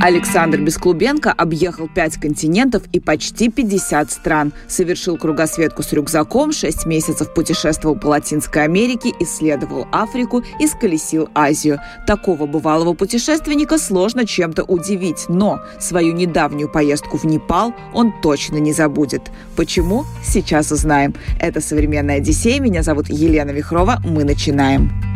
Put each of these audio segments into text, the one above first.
Александр Бесклубенко объехал 5 континентов и почти 50 стран. Совершил кругосветку с рюкзаком, 6 месяцев путешествовал по Латинской Америке, исследовал Африку и сколесил Азию. Такого бывалого путешественника сложно чем-то удивить, но свою недавнюю поездку в Непал он точно не забудет. Почему? Сейчас узнаем. Это «Современная Одиссея». Меня зовут Елена Вихрова. Мы начинаем.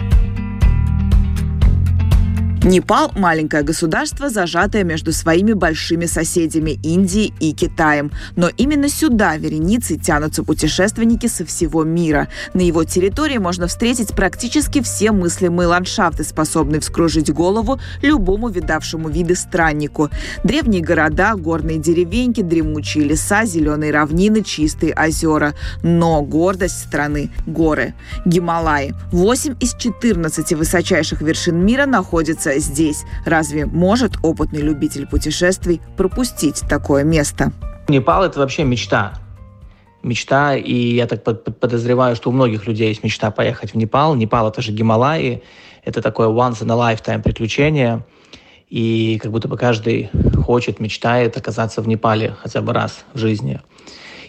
Непал – маленькое государство, зажатое между своими большими соседями Индией и Китаем. Но именно сюда вереницы тянутся путешественники со всего мира. На его территории можно встретить практически все мыслимые ландшафты, способные вскружить голову любому видавшему виды страннику. Древние города, горные деревеньки, дремучие леса, зеленые равнины, чистые озера. Но гордость страны – горы. Гималаи. 8 из 14 высочайших вершин мира находятся здесь. Разве может опытный любитель путешествий пропустить такое место? Непал – это вообще мечта. Мечта, и я так подозреваю, что у многих людей есть мечта поехать в Непал. Непал – это же Гималаи, это такое once in a lifetime приключение. И как будто бы каждый хочет, мечтает оказаться в Непале хотя бы раз в жизни.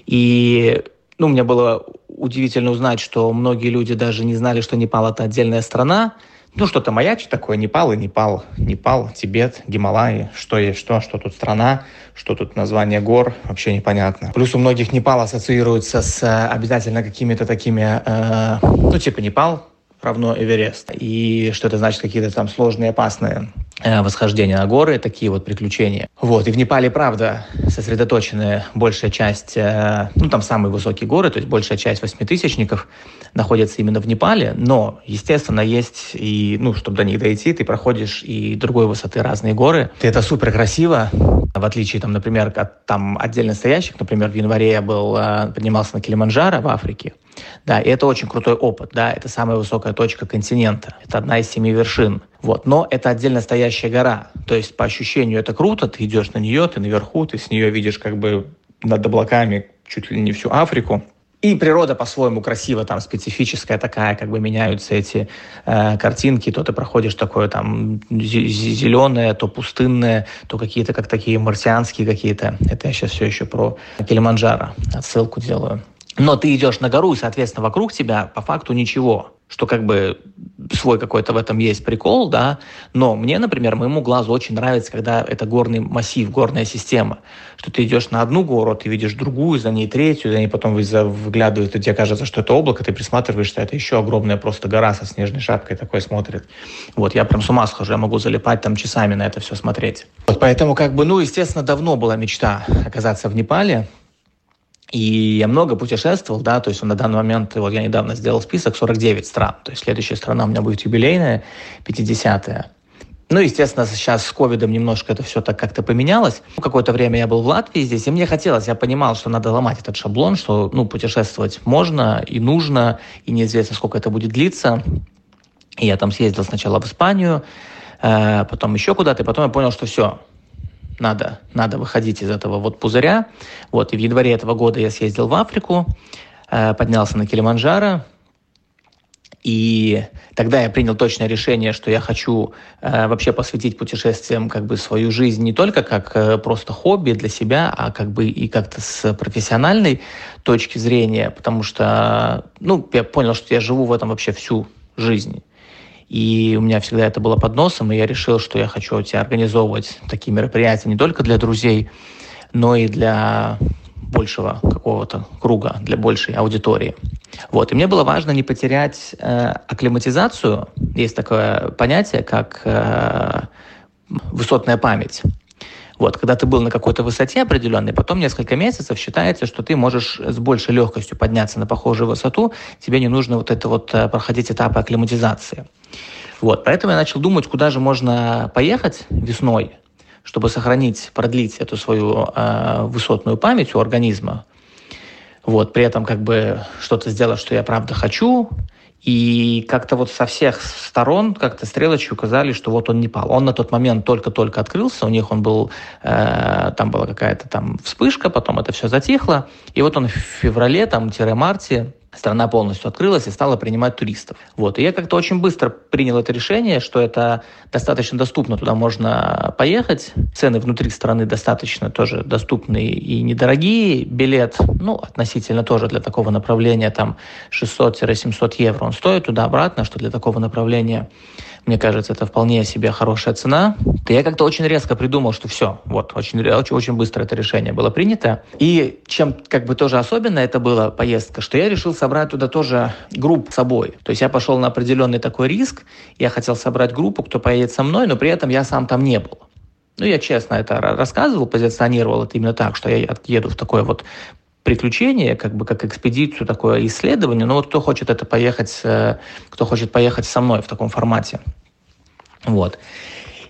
И ну, мне было удивительно узнать, что многие люди даже не знали, что Непал – это отдельная страна, ну, что-то маячит такое, Непал и Непал. Непал, Тибет, Гималаи, что есть что, что тут страна, что тут название гор, вообще непонятно. Плюс у многих Непал ассоциируется с э, обязательно какими-то такими, э, ну, типа Непал, равно Эверест. И что это значит какие-то там сложные, опасные восхождения на горы, такие вот приключения. Вот, и в Непале, правда, сосредоточены большая часть, э, ну, там самые высокие горы, то есть большая часть восьмитысячников находится именно в Непале, но, естественно, есть и, ну, чтобы до них дойти, ты проходишь и другой высоты разные горы. И это супер красиво, в отличие, там, например, от там отдельно стоящих, например, в январе я был, э, поднимался на Килиманджаро в Африке, да, и это очень крутой опыт, да, это самая высокая точка континента, это одна из семи вершин. Вот, но это отдельно стоящая гора, то есть по ощущению это круто, ты идешь на нее, ты наверху, ты с нее видишь как бы над облаками чуть ли не всю Африку, и природа по-своему красива, там специфическая такая, как бы меняются эти э, картинки, то ты проходишь такое там зеленое, то пустынное, то какие-то как такие марсианские какие-то. Это я сейчас все еще про Килиманджаро отсылку делаю. Но ты идешь на гору, и, соответственно, вокруг тебя по факту ничего. Что как бы свой какой-то в этом есть прикол, да. Но мне, например, моему глазу очень нравится, когда это горный массив, горная система. Что ты идешь на одну гору, ты видишь другую, за ней третью, за ней потом выглядывает, и тебе кажется, что это облако, ты присматриваешься, это еще огромная просто гора со снежной шапкой такой смотрит. Вот, я прям с ума схожу, я могу залипать там часами на это все смотреть. Вот поэтому, как бы, ну, естественно, давно была мечта оказаться в Непале, и я много путешествовал, да, то есть на данный момент, вот я недавно сделал список 49 стран, то есть следующая страна у меня будет юбилейная, 50-я. Ну, естественно, сейчас с ковидом немножко это все так как-то поменялось. Какое-то время я был в Латвии здесь, и мне хотелось, я понимал, что надо ломать этот шаблон, что, ну, путешествовать можно и нужно, и неизвестно, сколько это будет длиться. И я там съездил сначала в Испанию, э, потом еще куда-то, и потом я понял, что все, надо, надо выходить из этого вот пузыря. Вот, и в январе этого года я съездил в Африку, э, поднялся на Килиманджаро, и тогда я принял точное решение, что я хочу э, вообще посвятить путешествиям как бы свою жизнь не только как э, просто хобби для себя, а как бы и как-то с профессиональной точки зрения, потому что, ну, я понял, что я живу в этом вообще всю жизнь. И у меня всегда это было под носом, и я решил, что я хочу тебя организовывать такие мероприятия не только для друзей, но и для большего какого-то круга, для большей аудитории. Вот. И мне было важно не потерять э, акклиматизацию. Есть такое понятие, как э, высотная память. Вот, когда ты был на какой-то высоте определенной, потом несколько месяцев считается, что ты можешь с большей легкостью подняться на похожую высоту, тебе не нужно вот это вот э, проходить этапы акклиматизации. Вот, поэтому я начал думать, куда же можно поехать весной, чтобы сохранить, продлить эту свою э, высотную память у организма. Вот, при этом как бы что-то сделать, что я правда хочу, и как-то вот со всех сторон как-то стрелочки указали, что вот он не пал. Он на тот момент только-только открылся, у них он был, э, там была какая-то там вспышка, потом это все затихло. И вот он в феврале, там, марте страна полностью открылась и стала принимать туристов. Вот. И я как-то очень быстро принял это решение, что это достаточно доступно, туда можно поехать. Цены внутри страны достаточно тоже доступные и недорогие. Билет, ну, относительно тоже для такого направления, там 600-700 евро он стоит туда-обратно, что для такого направления мне кажется, это вполне себе хорошая цена. То я как-то очень резко придумал, что все, вот, очень, очень, очень быстро это решение было принято. И чем как бы тоже особенно это была поездка, что я решил собрать туда тоже группу с собой. То есть я пошел на определенный такой риск, я хотел собрать группу, кто поедет со мной, но при этом я сам там не был. Ну, я честно это рассказывал, позиционировал это именно так, что я еду в такое вот приключение, как бы как экспедицию, такое исследование. Но вот кто хочет это поехать, э, кто хочет поехать со мной в таком формате. Вот.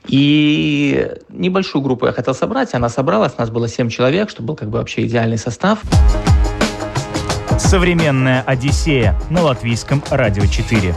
И небольшую группу я хотел собрать, она собралась, у нас было 7 человек, что был как бы вообще идеальный состав. Современная Одиссея на латвийском радио 4.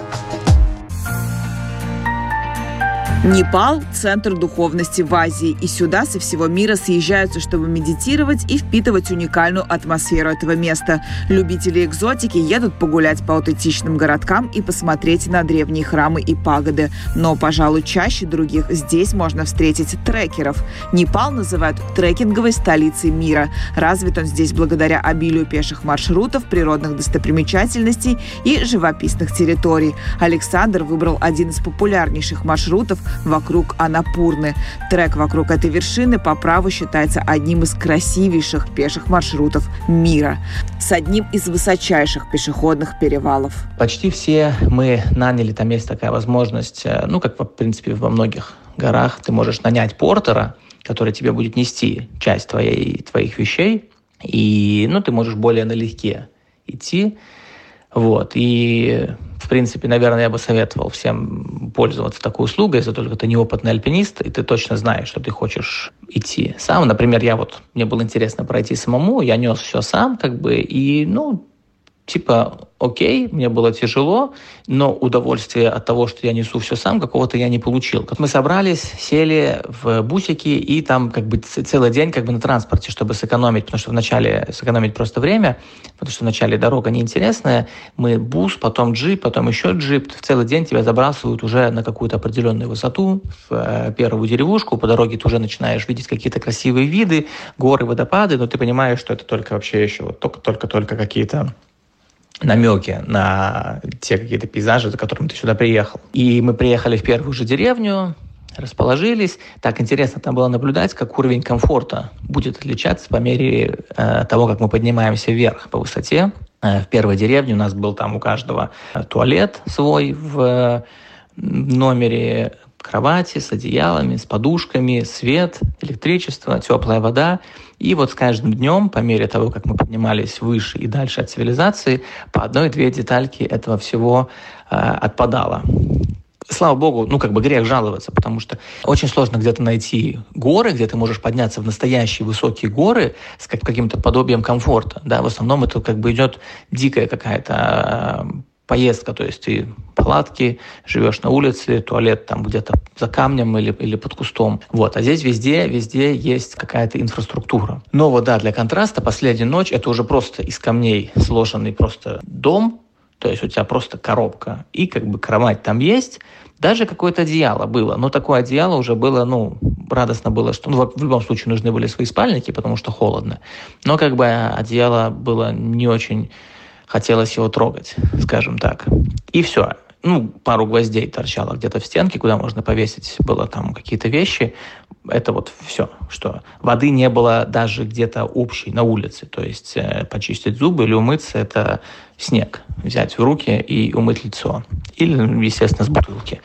Непал – центр духовности в Азии, и сюда со всего мира съезжаются, чтобы медитировать и впитывать уникальную атмосферу этого места. Любители экзотики едут погулять по аутентичным городкам и посмотреть на древние храмы и пагоды. Но, пожалуй, чаще других здесь можно встретить трекеров. Непал называют трекинговой столицей мира. Развит он здесь благодаря обилию пеших маршрутов, природных достопримечательностей и живописных территорий. Александр выбрал один из популярнейших маршрутов вокруг Анапурны. Трек вокруг этой вершины по праву считается одним из красивейших пеших маршрутов мира с одним из высочайших пешеходных перевалов. Почти все мы наняли, там есть такая возможность, э, ну, как, в принципе, во многих горах, ты можешь нанять портера, который тебе будет нести часть твоей, твоих вещей, и, ну, ты можешь более налегке идти, вот, и в принципе, наверное, я бы советовал всем пользоваться такой услугой, если только ты неопытный альпинист, и ты точно знаешь, что ты хочешь идти сам. Например, я вот, мне было интересно пройти самому, я нес все сам, как бы, и, ну, типа, окей, мне было тяжело, но удовольствие от того, что я несу все сам, какого-то я не получил. Как мы собрались, сели в бусики и там как бы целый день как бы на транспорте, чтобы сэкономить, потому что вначале сэкономить просто время, потому что вначале дорога неинтересная, мы бус, потом джип, потом еще джип, в целый день тебя забрасывают уже на какую-то определенную высоту, в э, первую деревушку, по дороге ты уже начинаешь видеть какие-то красивые виды, горы, водопады, но ты понимаешь, что это только вообще еще вот только-только-только какие-то намеки на те какие-то пейзажи, за которыми ты сюда приехал. И мы приехали в первую же деревню, расположились. Так интересно там было наблюдать, как уровень комфорта будет отличаться по мере э, того, как мы поднимаемся вверх по высоте. Э, в первой деревне у нас был там у каждого туалет свой в э, номере кровати с одеялами, с подушками, свет, электричество, теплая вода. И вот с каждым днем, по мере того, как мы поднимались выше и дальше от цивилизации, по одной-две детальки этого всего э, отпадало. Слава богу, ну как бы грех жаловаться, потому что очень сложно где-то найти горы, где ты можешь подняться в настоящие высокие горы с каким-то подобием комфорта. Да, в основном это как бы идет дикая какая-то поездка, то есть ты палатки, живешь на улице, туалет там где-то за камнем или, или под кустом. Вот. А здесь везде, везде есть какая-то инфраструктура. Но вот да, для контраста последняя ночь это уже просто из камней сложенный просто дом, то есть у тебя просто коробка, и как бы кровать там есть, даже какое-то одеяло было, но такое одеяло уже было, ну, радостно было, что ну, в любом случае нужны были свои спальники, потому что холодно. Но как бы одеяло было не очень хотелось его трогать, скажем так. И все. Ну, пару гвоздей торчало где-то в стенке, куда можно повесить было там какие-то вещи. Это вот все, что воды не было даже где-то общей на улице. То есть э, почистить зубы или умыться – это снег. Взять в руки и умыть лицо. Или, естественно, с бутылки.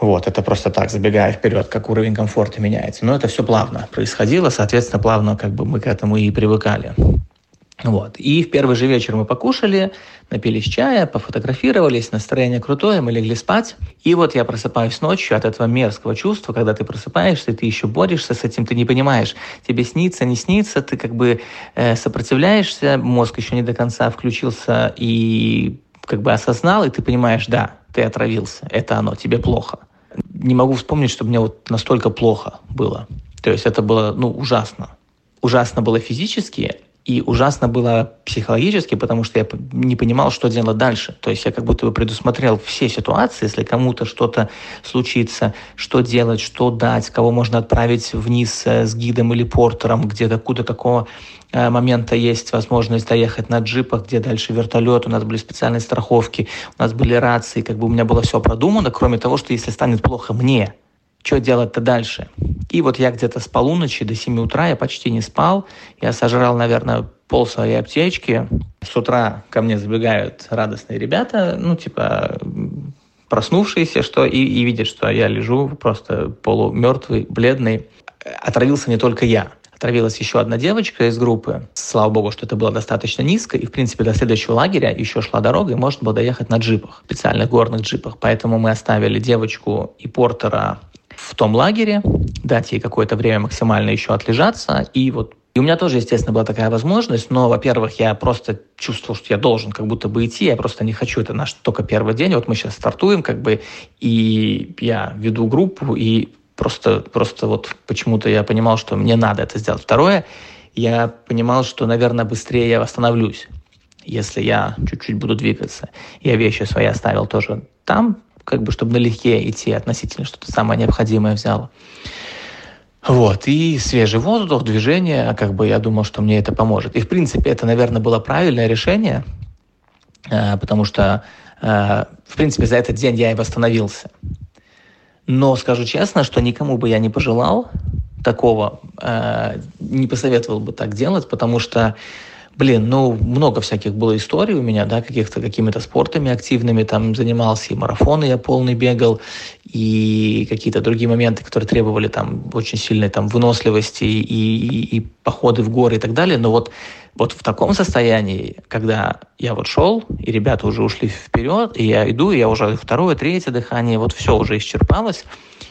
Вот, это просто так, забегая вперед, как уровень комфорта меняется. Но это все плавно происходило, соответственно, плавно как бы мы к этому и привыкали. Вот. И в первый же вечер мы покушали, напились чая, пофотографировались, настроение крутое, мы легли спать. И вот я просыпаюсь ночью от этого мерзкого чувства, когда ты просыпаешься, ты еще борешься с этим, ты не понимаешь, тебе снится, не снится, ты как бы э, сопротивляешься, мозг еще не до конца включился и как бы осознал, и ты понимаешь, да, ты отравился, это оно, тебе плохо. Не могу вспомнить, чтобы мне вот настолько плохо было. То есть это было, ну, ужасно. Ужасно было физически, и ужасно было психологически, потому что я не понимал, что делать дальше. То есть я как будто бы предусмотрел все ситуации, если кому-то что-то случится, что делать, что дать, кого можно отправить вниз э, с гидом или портером, где докуда какого э, момента есть возможность доехать на джипах, где дальше вертолет, у нас были специальные страховки, у нас были рации, как бы у меня было все продумано, кроме того, что если станет плохо мне, что делать-то дальше? И вот я где-то с полуночи до 7 утра, я почти не спал, я сожрал, наверное, пол своей аптечки. С утра ко мне забегают радостные ребята, ну, типа, проснувшиеся, что и, и видят, что я лежу просто полумертвый, бледный. Отравился не только я. Отравилась еще одна девочка из группы. Слава богу, что это было достаточно низко. И, в принципе, до следующего лагеря еще шла дорога, и можно было доехать на джипах, специальных горных джипах. Поэтому мы оставили девочку и портера в том лагере, дать ей какое-то время максимально еще отлежаться. И вот и у меня тоже, естественно, была такая возможность, но, во-первых, я просто чувствовал, что я должен как будто бы идти, я просто не хочу, это наш только первый день, вот мы сейчас стартуем, как бы, и я веду группу, и просто, просто вот почему-то я понимал, что мне надо это сделать. Второе, я понимал, что, наверное, быстрее я восстановлюсь, если я чуть-чуть буду двигаться. Я вещи свои оставил тоже там, как бы, чтобы налегке идти относительно, что-то самое необходимое взял. Вот, и свежий воздух, движение, как бы я думал, что мне это поможет. И, в принципе, это, наверное, было правильное решение, э, потому что, э, в принципе, за этот день я и восстановился. Но скажу честно, что никому бы я не пожелал такого, э, не посоветовал бы так делать, потому что Блин, ну, много всяких было историй у меня, да, каких-то какими-то спортами активными там занимался, и марафоны я полный бегал, и какие-то другие моменты, которые требовали там очень сильной там выносливости и, и, и походы в горы и так далее. Но вот, вот в таком состоянии, когда я вот шел, и ребята уже ушли вперед, и я иду, и я уже второе, третье дыхание, вот все уже исчерпалось,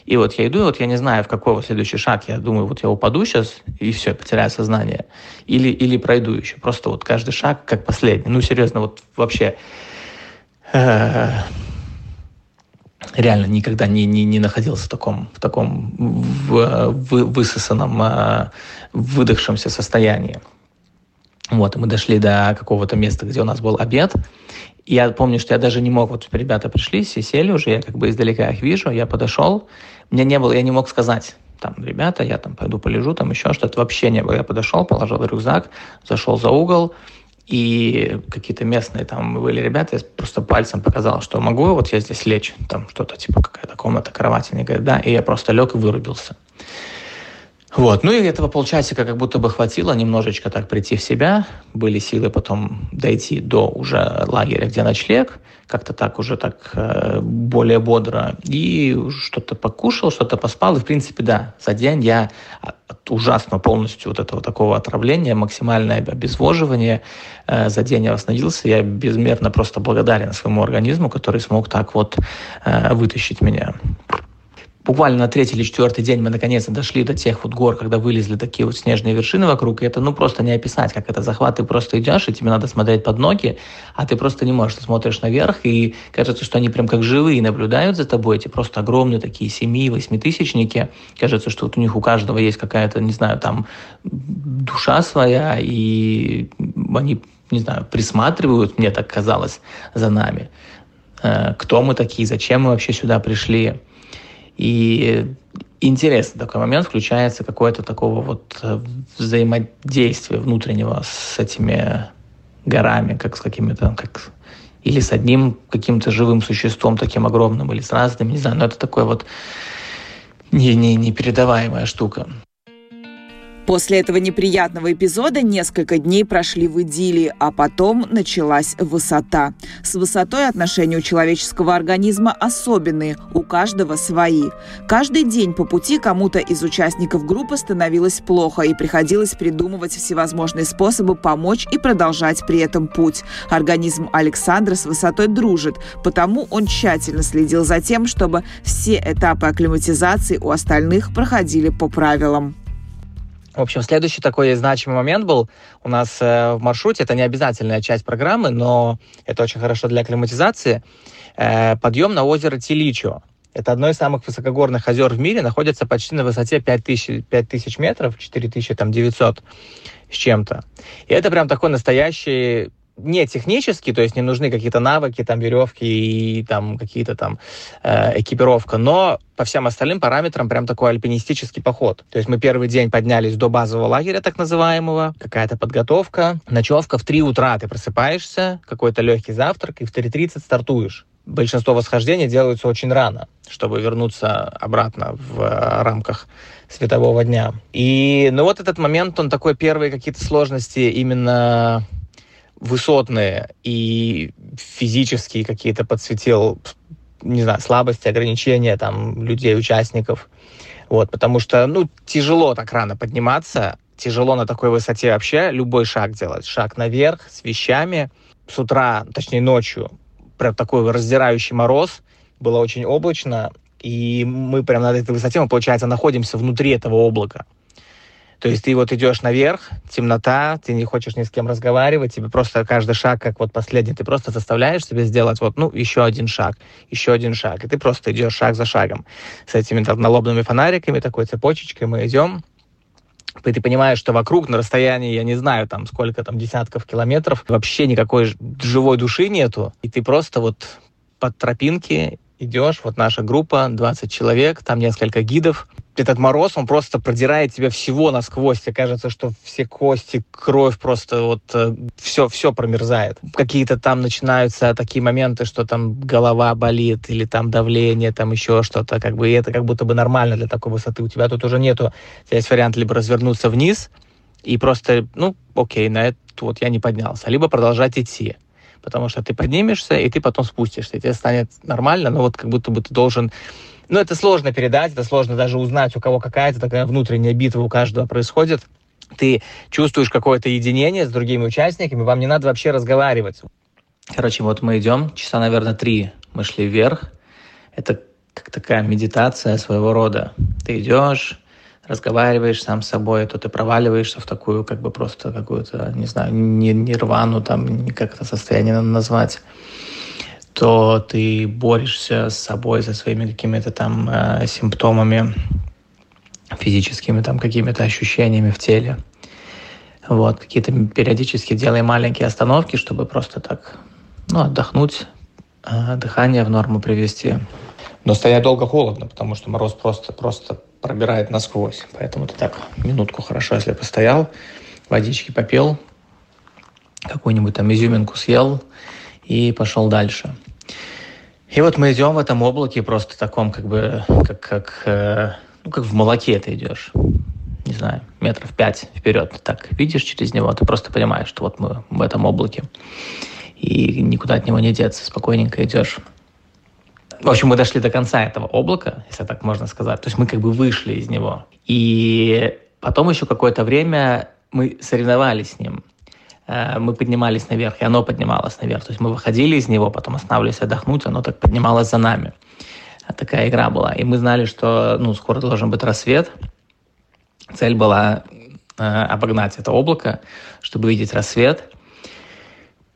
и вот я иду, и вот я не знаю, в какой вот следующий шаг. Я думаю, вот я упаду сейчас, и все, потеряю сознание. Или, или пройду еще. Просто вот каждый шаг как последний. Ну, серьезно, вот вообще... Э, реально никогда не, не, не находился в таком, в таком в, в, высосанном, э, выдохшемся состоянии. Вот, и мы дошли до какого-то места, где у нас был обед, я помню, что я даже не мог, вот ребята пришли, все сели уже, я как бы издалека их вижу, я подошел, мне не было, я не мог сказать, там, ребята, я там пойду полежу, там еще что-то, вообще не было. Я подошел, положил рюкзак, зашел за угол, и какие-то местные там были ребята, я просто пальцем показал, что могу, вот я здесь лечь, там что-то типа какая-то комната, кровать, они говорят, да, и я просто лег и вырубился. Вот. Ну и этого полчасика как будто бы хватило немножечко так прийти в себя. Были силы потом дойти до уже лагеря, где ночлег. Как-то так уже так э, более бодро. И что-то покушал, что-то поспал. И в принципе, да, за день я от ужасно полностью вот этого такого отравления, максимальное обезвоживание. Э, за день я восстановился. Я безмерно просто благодарен своему организму, который смог так вот э, вытащить меня буквально на третий или четвертый день мы наконец-то дошли до тех вот гор, когда вылезли такие вот снежные вершины вокруг, и это ну просто не описать, как это захват, ты просто идешь, и тебе надо смотреть под ноги, а ты просто не можешь, ты смотришь наверх, и кажется, что они прям как живые наблюдают за тобой, эти просто огромные такие семи-восьмитысячники, кажется, что вот у них у каждого есть какая-то, не знаю, там душа своя, и они, не знаю, присматривают, мне так казалось, за нами. Э, кто мы такие, зачем мы вообще сюда пришли, и интересный такой момент, включается какое-то такого вот э, взаимодействия внутреннего с этими горами, как с какими-то, как или с одним каким-то живым существом таким огромным, или с разными, не знаю, но это такое вот не, не, непередаваемая штука. После этого неприятного эпизода несколько дней прошли в идиллии, а потом началась высота. С высотой отношения у человеческого организма особенные, у каждого свои. Каждый день по пути кому-то из участников группы становилось плохо, и приходилось придумывать всевозможные способы помочь и продолжать при этом путь. Организм Александра с высотой дружит, потому он тщательно следил за тем, чтобы все этапы акклиматизации у остальных проходили по правилам. В общем, следующий такой значимый момент был у нас э, в маршруте. Это не обязательная часть программы, но это очень хорошо для акклиматизации. Э, подъем на озеро Тиличо. Это одно из самых высокогорных озер в мире, находится почти на высоте 5000, 5000 метров, 4900 с чем-то. И это прям такой настоящий не технический, то есть не нужны какие-то навыки, там, веревки и там какие-то там э, экипировка, но по всем остальным параметрам прям такой альпинистический поход. То есть мы первый день поднялись до базового лагеря, так называемого, какая-то подготовка, ночевка в 3 утра, ты просыпаешься, какой-то легкий завтрак, и в 3.30 стартуешь. Большинство восхождений делаются очень рано, чтобы вернуться обратно в э, рамках светового дня. И, ну вот этот момент, он такой первые какие-то сложности именно высотные и физические какие-то подсветил, не знаю, слабости, ограничения там людей, участников. Вот, потому что, ну, тяжело так рано подниматься, тяжело на такой высоте вообще любой шаг делать. Шаг наверх с вещами. С утра, точнее ночью, прям такой раздирающий мороз, было очень облачно, и мы прям на этой высоте, мы, получается, находимся внутри этого облака. То есть ты вот идешь наверх, темнота, ты не хочешь ни с кем разговаривать, тебе просто каждый шаг, как вот последний, ты просто заставляешь себе сделать вот, ну, еще один шаг, еще один шаг, и ты просто идешь шаг за шагом. С этими налобными фонариками, такой цепочечкой мы идем, и ты понимаешь, что вокруг на расстоянии, я не знаю, там сколько там десятков километров, вообще никакой живой души нету, и ты просто вот под тропинки идешь, вот наша группа, 20 человек, там несколько гидов. Этот мороз, он просто продирает тебя всего насквозь. Тебе кажется, что все кости, кровь просто вот все, э, все промерзает. Какие-то там начинаются такие моменты, что там голова болит или там давление, там еще что-то. Как бы и это как будто бы нормально для такой высоты. У тебя тут уже нету. У тебя есть вариант либо развернуться вниз и просто, ну, окей, на это вот я не поднялся. Либо продолжать идти потому что ты поднимешься, и ты потом спустишься, и тебе станет нормально, но вот как будто бы ты должен... Ну, это сложно передать, это сложно даже узнать, у кого какая-то такая внутренняя битва у каждого происходит. Ты чувствуешь какое-то единение с другими участниками, вам не надо вообще разговаривать. Короче, вот мы идем, часа, наверное, три мы шли вверх. Это как такая медитация своего рода. Ты идешь, разговариваешь сам с собой, то ты проваливаешься в такую, как бы просто какую-то, не знаю, нирвану, там, как это состояние надо назвать, то ты борешься с собой, со своими какими-то там э, симптомами, физическими там какими-то ощущениями в теле. Вот, какие-то периодически делай маленькие остановки, чтобы просто так, ну, отдохнуть, э, дыхание в норму привести. Но стоять долго холодно, потому что мороз просто, просто пробирает насквозь. Поэтому ты так минутку хорошо, если постоял, водички попил, какую-нибудь там изюминку съел и пошел дальше. И вот мы идем в этом облаке просто таком, как бы, как, как, э, ну, как в молоке ты идешь. Не знаю, метров пять вперед. Так видишь через него, ты просто понимаешь, что вот мы в этом облаке. И никуда от него не деться, спокойненько идешь. В общем, мы дошли до конца этого облака, если так можно сказать. То есть мы как бы вышли из него. И потом еще какое-то время мы соревновались с ним. Э, мы поднимались наверх, и оно поднималось наверх. То есть мы выходили из него, потом останавливались отдохнуть, оно так поднималось за нами. Такая игра была. И мы знали, что ну, скоро должен быть рассвет. Цель была э, обогнать это облако, чтобы видеть рассвет.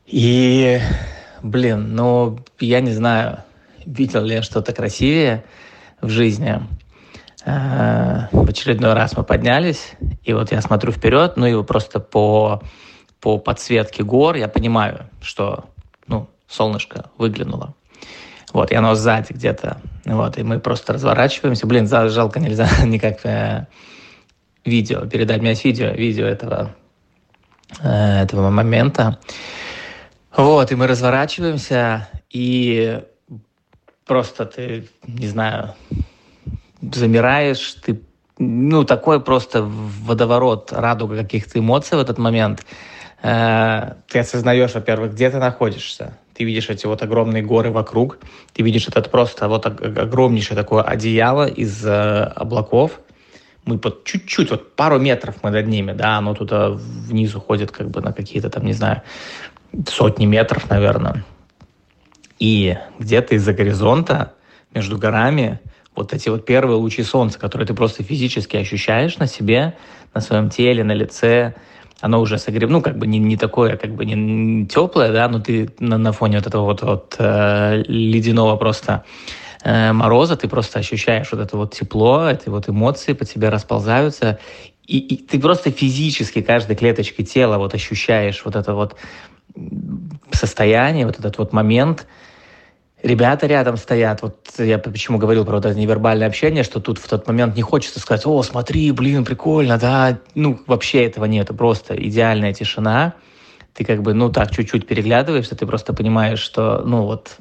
И, блин, ну, я не знаю, видел ли я что-то красивее в жизни. Э, в очередной раз мы поднялись, и вот я смотрю вперед, ну и просто по, по подсветке гор я понимаю, что ну, солнышко выглянуло. Вот, и оно сзади где-то. Вот, и мы просто разворачиваемся. Блин, жалко, нельзя никак э, видео передать. У меня есть видео, видео этого, э, этого момента. Вот, и мы разворачиваемся, и просто ты, не знаю, замираешь, ты ну, такой просто водоворот, радуга каких-то эмоций в этот момент. Э, ты осознаешь, во-первых, где ты находишься. Ты видишь эти вот огромные горы вокруг. Ты видишь этот просто вот огромнейшее такое одеяло из э, облаков. Мы под чуть-чуть, вот пару метров мы над ними, да, оно туда вниз уходит как бы на какие-то там, не знаю, сотни метров, наверное. И где-то из-за горизонта между горами вот эти вот первые лучи солнца, которые ты просто физически ощущаешь на себе, на своем теле, на лице, оно уже согрев, ну, как бы не, не такое, как бы не теплое, да, но ты на, на фоне вот этого вот, вот э, ледяного просто э, мороза, ты просто ощущаешь вот это вот тепло, эти вот эмоции по тебе расползаются, и, и ты просто физически каждой клеточкой тела вот ощущаешь вот это вот состояние, вот этот вот момент, ребята рядом стоят. Вот я почему говорил про вот это невербальное общение, что тут в тот момент не хочется сказать, о, смотри, блин, прикольно, да. Ну, вообще этого нет, просто идеальная тишина. Ты как бы, ну, так чуть-чуть переглядываешься, ты просто понимаешь, что, ну, вот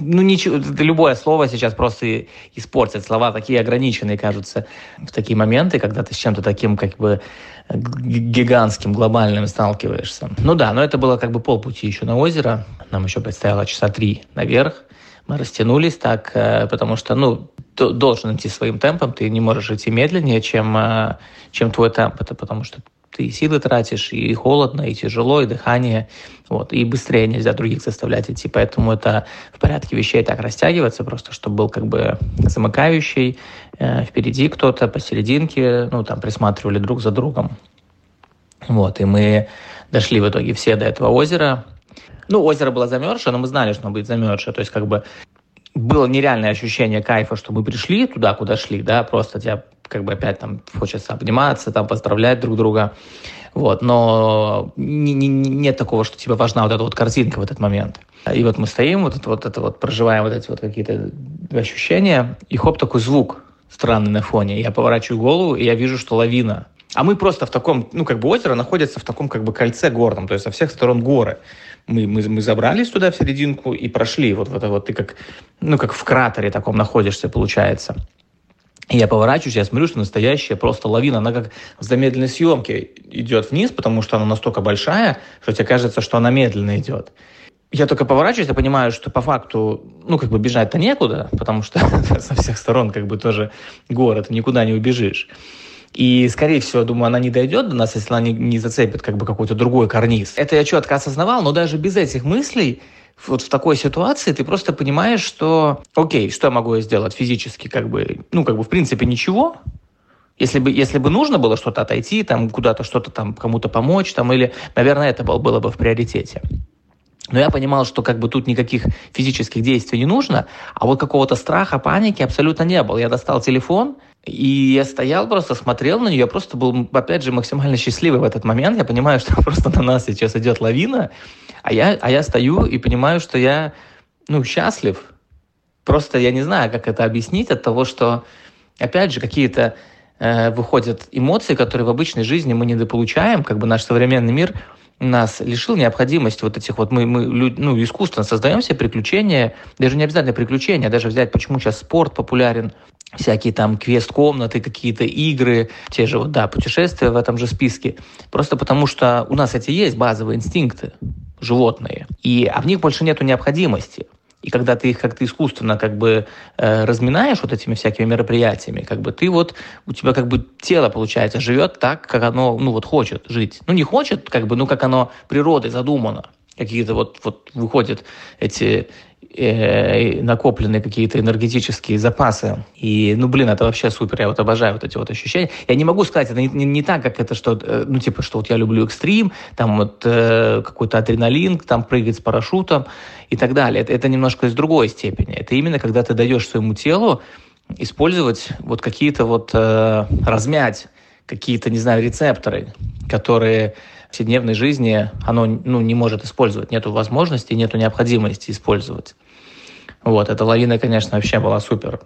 ну, ничего, любое слово сейчас просто испортит. Слова такие ограниченные кажутся в такие моменты, когда ты с чем-то таким как бы гигантским, глобальным сталкиваешься. Ну да, но это было как бы полпути еще на озеро. Нам еще предстояло часа три наверх. Мы растянулись так, э, потому что, ну, должен идти своим темпом, ты не можешь идти медленнее, чем, э, чем твой темп. Это потому что ты силы тратишь, и холодно, и тяжело, и дыхание, вот, и быстрее нельзя других заставлять идти, поэтому это в порядке вещей так растягиваться, просто чтобы был как бы замыкающий, э, впереди кто-то, посерединке, ну, там присматривали друг за другом. Вот, и мы дошли в итоге все до этого озера. Ну, озеро было замерзшее, но мы знали, что оно будет замерзшее, то есть как бы было нереальное ощущение кайфа, что мы пришли туда, куда шли, да, просто тебя как бы опять там хочется обниматься, там поздравлять друг друга. Вот, но не, не, нет такого, что тебе важна вот эта вот картинка в этот момент. И вот мы стоим, вот это вот, это вот проживаем вот эти вот какие-то ощущения, и хоп, такой звук странный на фоне. Я поворачиваю голову, и я вижу, что лавина. А мы просто в таком, ну, как бы озеро находится в таком как бы кольце горном, то есть со всех сторон горы. Мы, мы, мы забрались туда в серединку и прошли. Вот, вот вот ты как, ну, как в кратере таком находишься, получается. Я поворачиваюсь, я смотрю, что настоящая просто лавина. Она как в замедленной съемке идет вниз, потому что она настолько большая, что тебе кажется, что она медленно идет. Я только поворачиваюсь, я понимаю, что по факту, ну, как бы бежать-то некуда, потому что со всех сторон как бы тоже город, никуда не убежишь. И, скорее всего, думаю, она не дойдет до нас, если она не, не зацепит как бы какой-то другой карниз. Это я четко осознавал, но даже без этих мыслей вот в такой ситуации ты просто понимаешь, что, окей, что я могу сделать физически, как бы, ну, как бы, в принципе, ничего, если бы, если бы нужно было что-то отойти, там, куда-то что-то там, кому-то помочь, там, или, наверное, это было, было бы в приоритете. Но я понимал, что как бы тут никаких физических действий не нужно, а вот какого-то страха, паники абсолютно не было. Я достал телефон, и я стоял просто, смотрел на нее, я просто был, опять же, максимально счастливый в этот момент. Я понимаю, что просто на нас сейчас идет лавина, а я, а я стою и понимаю, что я, ну, счастлив. Просто я не знаю, как это объяснить от того, что, опять же, какие-то э, выходят эмоции, которые в обычной жизни мы недополучаем, как бы наш современный мир нас лишил необходимости вот этих вот, мы, мы ну, искусственно создаем себе приключения, даже не обязательно приключения, даже взять, почему сейчас спорт популярен, всякие там квест-комнаты, какие-то игры, те же вот, да, путешествия в этом же списке. Просто потому что у нас эти есть базовые инстинкты животные, и, а в них больше нету необходимости. И когда ты их как-то искусственно как бы э, разминаешь вот этими всякими мероприятиями, как бы ты вот, у тебя как бы тело, получается, живет так, как оно, ну вот хочет жить. Ну не хочет, как бы, ну как оно природой задумано. Какие-то вот, вот выходят эти э, накопленные какие-то энергетические запасы. И, ну, блин, это вообще супер. Я вот обожаю вот эти вот ощущения. Я не могу сказать, это не, не, не так, как это, что, э, ну, типа, что вот я люблю экстрим, там вот э, какой-то адреналин, там прыгать с парашютом и так далее. Это, это немножко из другой степени. Это именно когда ты даешь своему телу использовать вот какие-то вот, э, размять какие-то, не знаю, рецепторы, которые повседневной жизни оно ну, не может использовать. Нету возможности, нету необходимости использовать. Вот, эта лавина, конечно, вообще была супер.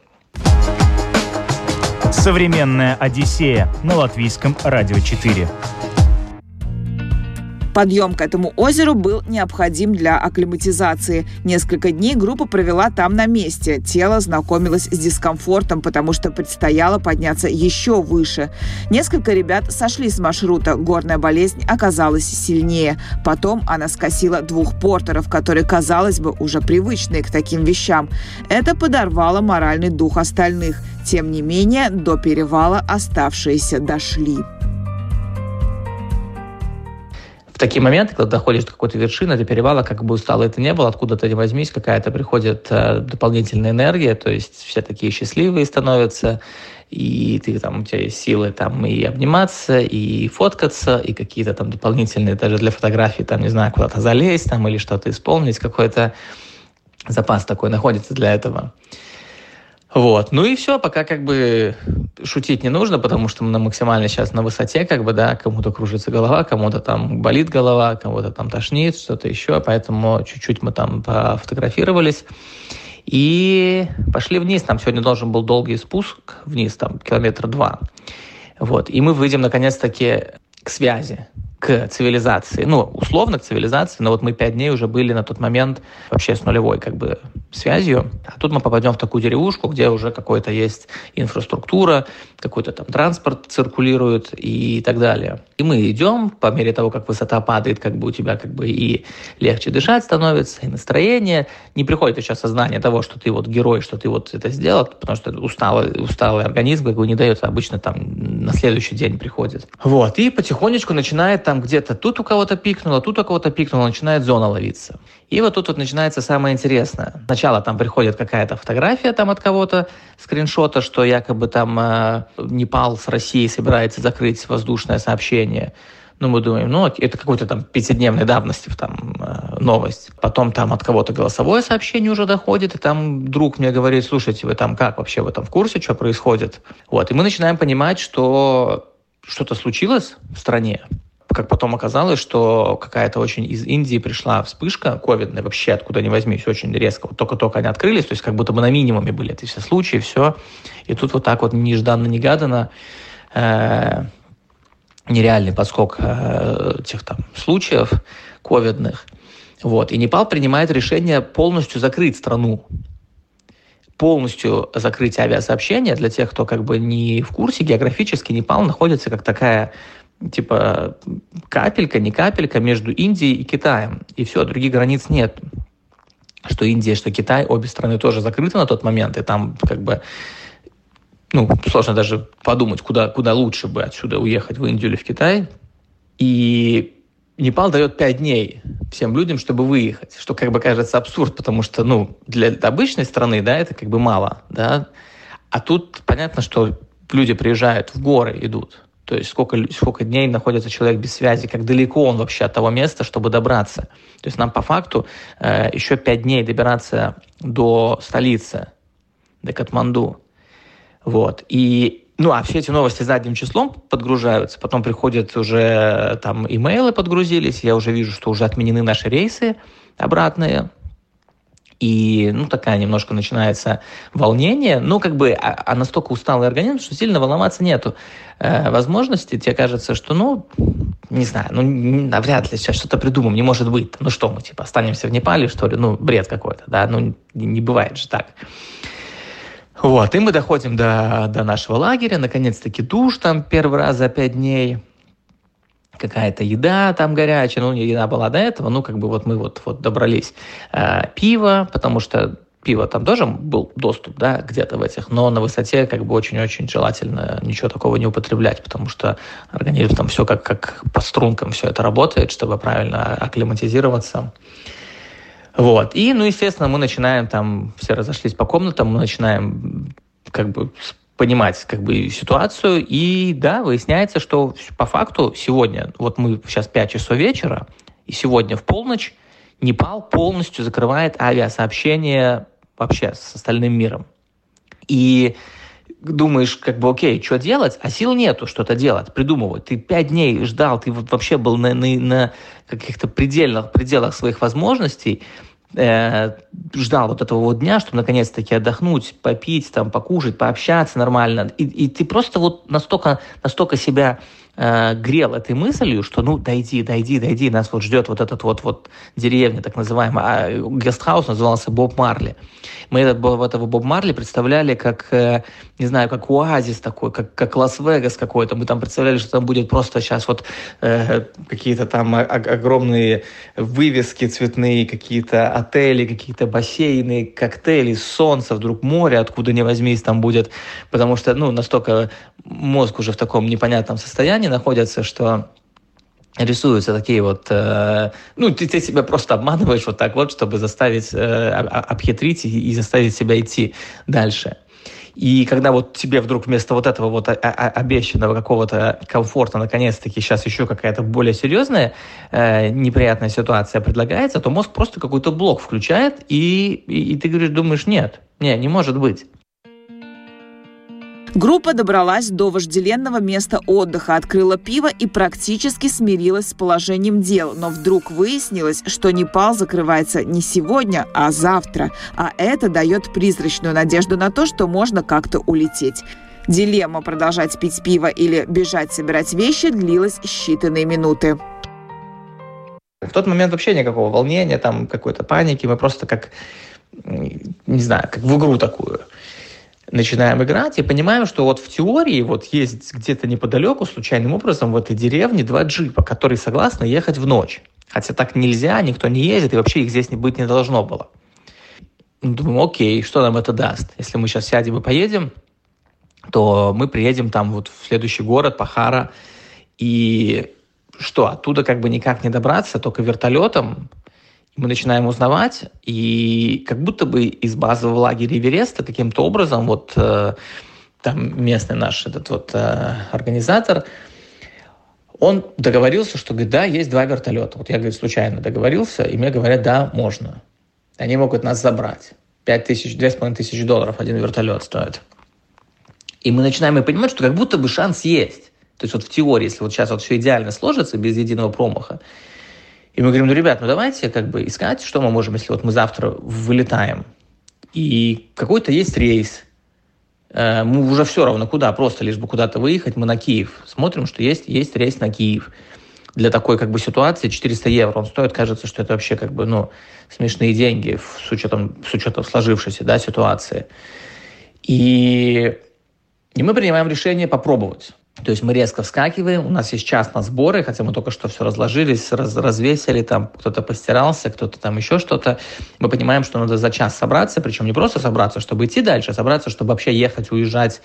Современная Одиссея на латвийском радио 4. Подъем к этому озеру был необходим для акклиматизации. Несколько дней группа провела там на месте. Тело знакомилось с дискомфортом, потому что предстояло подняться еще выше. Несколько ребят сошли с маршрута. Горная болезнь оказалась сильнее. Потом она скосила двух портеров, которые, казалось бы, уже привычные к таким вещам. Это подорвало моральный дух остальных. Тем не менее, до перевала оставшиеся дошли. Такие моменты, когда доходишь до какой-то вершины, до перевала, как бы устало это не было, откуда-то не возьмись, какая-то приходит э, дополнительная энергия, то есть все такие счастливые становятся, и ты там, у тебя есть силы там и обниматься, и фоткаться, и какие-то там дополнительные, даже для фотографий, там, не знаю, куда-то залезть там или что-то исполнить, какой-то запас такой находится для этого. Вот. Ну и все, пока как бы шутить не нужно, потому что мы на максимально сейчас на высоте, как бы, да, кому-то кружится голова, кому-то там болит голова, кому-то там тошнит, что-то еще, поэтому чуть-чуть мы там пофотографировались. И пошли вниз. Там сегодня должен был долгий спуск вниз, там километра два. Вот. И мы выйдем наконец-таки к связи к цивилизации, ну, условно к цивилизации, но вот мы пять дней уже были на тот момент вообще с нулевой как бы связью, а тут мы попадем в такую деревушку, где уже какой-то есть инфраструктура, какой-то там транспорт циркулирует и так далее. И мы идем, по мере того, как высота падает, как бы у тебя как бы и легче дышать становится, и настроение. Не приходит еще осознание того, что ты вот герой, что ты вот это сделал, потому что усталый, усталый организм как бы не дает, обычно там на следующий день приходит. Вот, и потихонечку начинает там где-то тут у кого-то пикнуло, тут у кого-то пикнуло, начинает зона ловиться. И вот тут вот начинается самое интересное. Сначала там приходит какая-то фотография там от кого-то, скриншота, что якобы там э, Непал с Россией собирается закрыть воздушное сообщение. Ну, мы думаем, ну, это какой-то там пятидневной давности там э, новость. Потом там от кого-то голосовое сообщение уже доходит, и там друг мне говорит, слушайте, вы там как вообще, вы там в курсе, что происходит? Вот, и мы начинаем понимать, что что-то случилось в стране, как потом оказалось, что какая-то очень из Индии пришла вспышка ковидная, вообще откуда ни возьмись, очень резко. Вот только-только они открылись, то есть как будто бы на минимуме были эти все случаи, все. И тут вот так вот нежданно-негаданно э, нереальный подскок э, этих там случаев ковидных. Вот. И Непал принимает решение полностью закрыть страну полностью закрыть авиасообщение для тех, кто как бы не в курсе, географически Непал находится как такая типа капелька, не капелька между Индией и Китаем. И все, других границ нет. Что Индия, что Китай, обе страны тоже закрыты на тот момент, и там как бы ну, сложно даже подумать, куда, куда лучше бы отсюда уехать, в Индию или в Китай. И Непал дает 5 дней всем людям, чтобы выехать, что как бы кажется абсурд, потому что, ну, для обычной страны, да, это как бы мало, да. А тут понятно, что люди приезжают в горы, идут, то есть сколько, сколько дней находится человек без связи, как далеко он вообще от того места, чтобы добраться. То есть нам по факту э, еще пять дней добираться до столицы, до Катманду. Вот. И ну, а все эти новости задним числом подгружаются, потом приходят уже там имейлы подгрузились, я уже вижу, что уже отменены наши рейсы обратные, и, ну, такая немножко начинается волнение, ну, как бы, а, а настолько усталый организм, что сильно волноваться нету э, возможности, тебе кажется, что, ну, не знаю, ну, навряд ли сейчас что-то придумаем, не может быть, ну, что мы, типа, останемся в Непале, что ли, ну, бред какой-то, да, ну, не, не бывает же так. Вот, и мы доходим до, до нашего лагеря, наконец-таки душ там первый раз за пять дней, какая-то еда там горячая, ну, еда была до этого, ну, как бы вот мы вот, вот добрались. Э, пиво, потому что пиво там тоже был доступ, да, где-то в этих, но на высоте как бы очень-очень желательно ничего такого не употреблять, потому что организм там все как, как по стрункам все это работает, чтобы правильно акклиматизироваться. Вот. И, ну, естественно, мы начинаем там, все разошлись по комнатам, мы начинаем как бы понимать как бы ситуацию. И да, выясняется, что по факту сегодня, вот мы сейчас 5 часов вечера, и сегодня в полночь Непал полностью закрывает авиасообщение вообще с остальным миром. И думаешь, как бы, окей, что делать, а сил нету что-то делать, придумывать. Ты пять дней ждал, ты вот вообще был на, на, на каких-то предельных пределах своих возможностей, э, ждал вот этого вот дня, чтобы наконец-таки отдохнуть, попить, там, покушать, пообщаться нормально. И, и ты просто вот настолько, настолько себя э, грел этой мыслью, что ну дойди, дойди, дойди, нас вот ждет вот этот вот, вот деревня, так называемая. А гестхаус назывался Боб Марли. Мы этот, этого Боб Марли представляли как, э, не знаю, как оазис такой, как, как Лас-Вегас какой-то. Мы там представляли, что там будет просто сейчас вот э, какие-то там огромные вывески цветные, какие-то отели, какие-то бассейны, коктейли, солнце, вдруг море, откуда ни возьмись, там будет. Потому что, ну, настолько мозг уже в таком непонятном состоянии находится, что рисуются такие вот, э, ну, ты, ты себя просто обманываешь вот так вот, чтобы заставить, э, обхитрить и, и заставить себя идти дальше. И когда вот тебе вдруг вместо вот этого вот обещанного какого-то комфорта наконец-таки сейчас еще какая-то более серьезная э, неприятная ситуация предлагается, то мозг просто какой-то блок включает, и, и, и ты говоришь, думаешь, нет, не, не может быть. Группа добралась до вожделенного места отдыха, открыла пиво и практически смирилась с положением дел. Но вдруг выяснилось, что Непал закрывается не сегодня, а завтра. А это дает призрачную надежду на то, что можно как-то улететь. Дилемма продолжать пить пиво или бежать собирать вещи длилась считанные минуты. В тот момент вообще никакого волнения, там какой-то паники. Мы просто как, не знаю, как в игру такую начинаем играть и понимаем, что вот в теории вот есть где-то неподалеку случайным образом в этой деревне два джипа, которые согласны ехать в ночь. Хотя так нельзя, никто не ездит, и вообще их здесь не быть не должно было. Думаю, окей, что нам это даст? Если мы сейчас сядем и поедем, то мы приедем там вот в следующий город, Пахара, и что, оттуда как бы никак не добраться, только вертолетом, мы начинаем узнавать, и как будто бы из базового лагеря Эвереста каким-то образом вот э, там местный наш этот вот э, организатор, он договорился, что, говорит, да, есть два вертолета. Вот я, говорит, случайно договорился, и мне говорят, да, можно. Они могут нас забрать. Пять тысяч, две с половиной тысячи долларов один вертолет стоит. И мы начинаем и понимать, что как будто бы шанс есть. То есть вот в теории, если вот сейчас вот все идеально сложится, без единого промаха, и мы говорим, ну, ребят, ну давайте как бы искать, что мы можем, если вот мы завтра вылетаем, и какой-то есть рейс, э, мы уже все равно куда, просто лишь бы куда-то выехать, мы на Киев. Смотрим, что есть, есть рейс на Киев. Для такой как бы ситуации 400 евро он стоит, кажется, что это вообще как бы, ну, смешные деньги с учетом, с учетом сложившейся, да, ситуации. И, и мы принимаем решение попробовать. То есть мы резко вскакиваем, у нас есть час на сборы, хотя мы только что все разложились, раз, развесили, там кто-то постирался, кто-то там еще что-то. Мы понимаем, что надо за час собраться, причем не просто собраться, чтобы идти дальше, а собраться, чтобы вообще ехать, уезжать.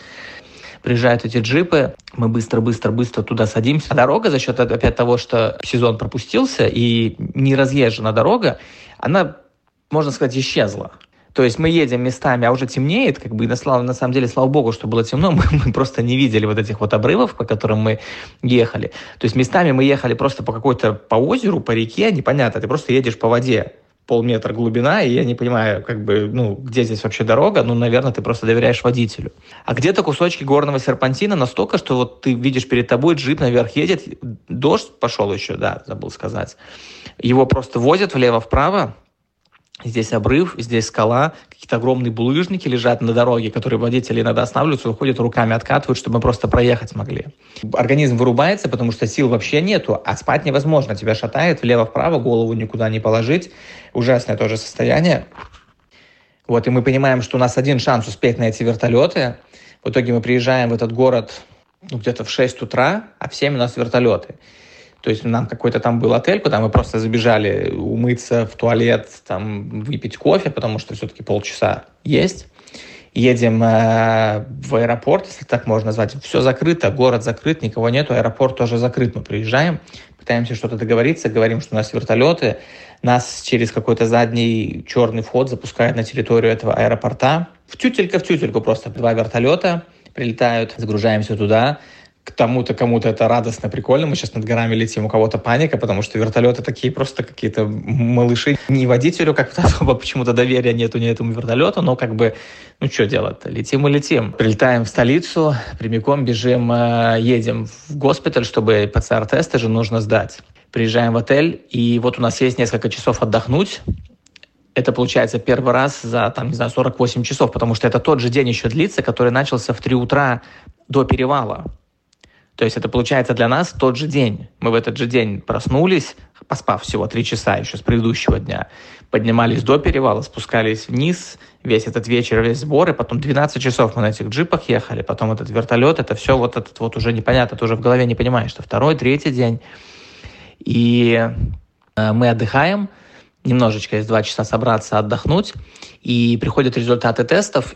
Приезжают эти джипы, мы быстро-быстро-быстро туда садимся. А дорога за счет опять того, что сезон пропустился и не разъезжена дорога, она, можно сказать, исчезла. То есть мы едем местами, а уже темнеет, как бы, и на, на самом деле, слава богу, что было темно, мы, мы просто не видели вот этих вот обрывов, по которым мы ехали. То есть местами мы ехали просто по какой-то, по озеру, по реке, непонятно, ты просто едешь по воде, полметра глубина, и я не понимаю, как бы, ну, где здесь вообще дорога, ну, наверное, ты просто доверяешь водителю. А где-то кусочки горного серпантина настолько, что вот ты видишь перед тобой джип наверх едет, дождь пошел еще, да, забыл сказать. Его просто возят влево-вправо, Здесь обрыв, здесь скала, какие-то огромные булыжники лежат на дороге, которые водители иногда останавливаются, выходят руками, откатывают, чтобы мы просто проехать могли. Организм вырубается, потому что сил вообще нету, а спать невозможно. Тебя шатает влево-вправо, голову никуда не положить. Ужасное тоже состояние. Вот, и мы понимаем, что у нас один шанс успеть на эти вертолеты. В итоге мы приезжаем в этот город ну, где-то в 6 утра, а в 7 у нас вертолеты. То есть нам какой-то там был отель, куда мы просто забежали умыться в туалет, там выпить кофе, потому что все-таки полчаса есть. Едем э, в аэропорт, если так можно назвать. Все закрыто, город закрыт, никого нету, аэропорт тоже закрыт. Мы приезжаем, пытаемся что-то договориться, говорим, что у нас вертолеты. Нас через какой-то задний черный вход запускают на территорию этого аэропорта. В тютелька в тютельку просто два вертолета прилетают, загружаемся туда, к тому-то, кому-то это радостно, прикольно. Мы сейчас над горами летим, у кого-то паника, потому что вертолеты такие просто какие-то малыши. Не водителю как-то особо почему-то доверия нету ни этому вертолету, но как бы, ну что делать-то, летим и летим. Прилетаем в столицу, прямиком бежим, э, едем в госпиталь, чтобы ПЦР-тесты же нужно сдать. Приезжаем в отель, и вот у нас есть несколько часов отдохнуть, это получается первый раз за, там, не знаю, 48 часов, потому что это тот же день еще длится, который начался в 3 утра до перевала. То есть это получается для нас тот же день. Мы в этот же день проснулись, поспав всего три часа еще с предыдущего дня, поднимались до перевала, спускались вниз, весь этот вечер, весь сбор, и потом 12 часов мы на этих джипах ехали, потом этот вертолет, это все вот этот вот уже непонятно, ты уже в голове не понимаешь, что второй, третий день. И э, мы отдыхаем, немножечко есть два часа собраться, отдохнуть, и приходят результаты тестов,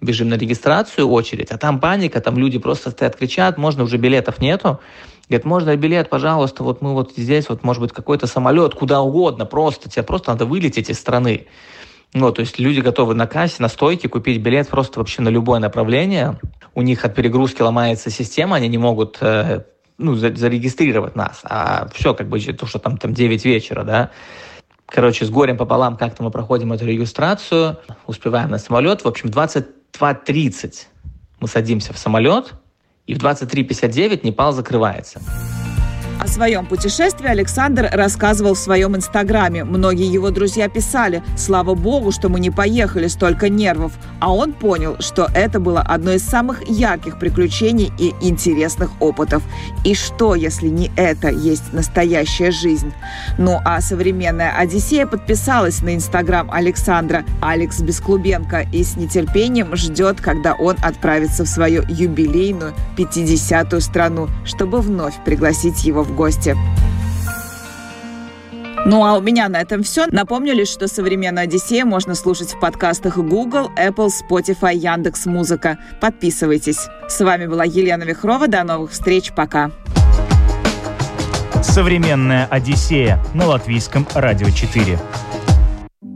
бежим на регистрацию, очередь, а там паника, там люди просто стоят, кричат, можно уже билетов нету, Говорит, можно билет, пожалуйста, вот мы вот здесь, вот может быть какой-то самолет, куда угодно, просто, тебе просто надо вылететь из страны. Ну, то есть люди готовы на кассе, на стойке купить билет просто вообще на любое направление. У них от перегрузки ломается система, они не могут э, ну, зарегистрировать нас. А все, как бы, то, что там, там 9 вечера, да. Короче, с горем пополам как-то мы проходим эту регистрацию, успеваем на самолет. В общем, 22.30 мы садимся в самолет, и в 23.59 Непал закрывается. О своем путешествии Александр рассказывал в своем инстаграме. Многие его друзья писали «Слава богу, что мы не поехали, столько нервов». А он понял, что это было одно из самых ярких приключений и интересных опытов. И что, если не это есть настоящая жизнь? Ну а современная «Одиссея» подписалась на инстаграм Александра Алекс Бесклубенко и с нетерпением ждет, когда он отправится в свою юбилейную 50-ю страну, чтобы вновь пригласить его в гости. Ну а у меня на этом все. Напомню лишь, что современную Одиссею можно слушать в подкастах Google, Apple, Spotify, Яндекс Музыка. Подписывайтесь. С вами была Елена Вихрова. До новых встреч. Пока. Современная Одиссея на латвийском радио 4.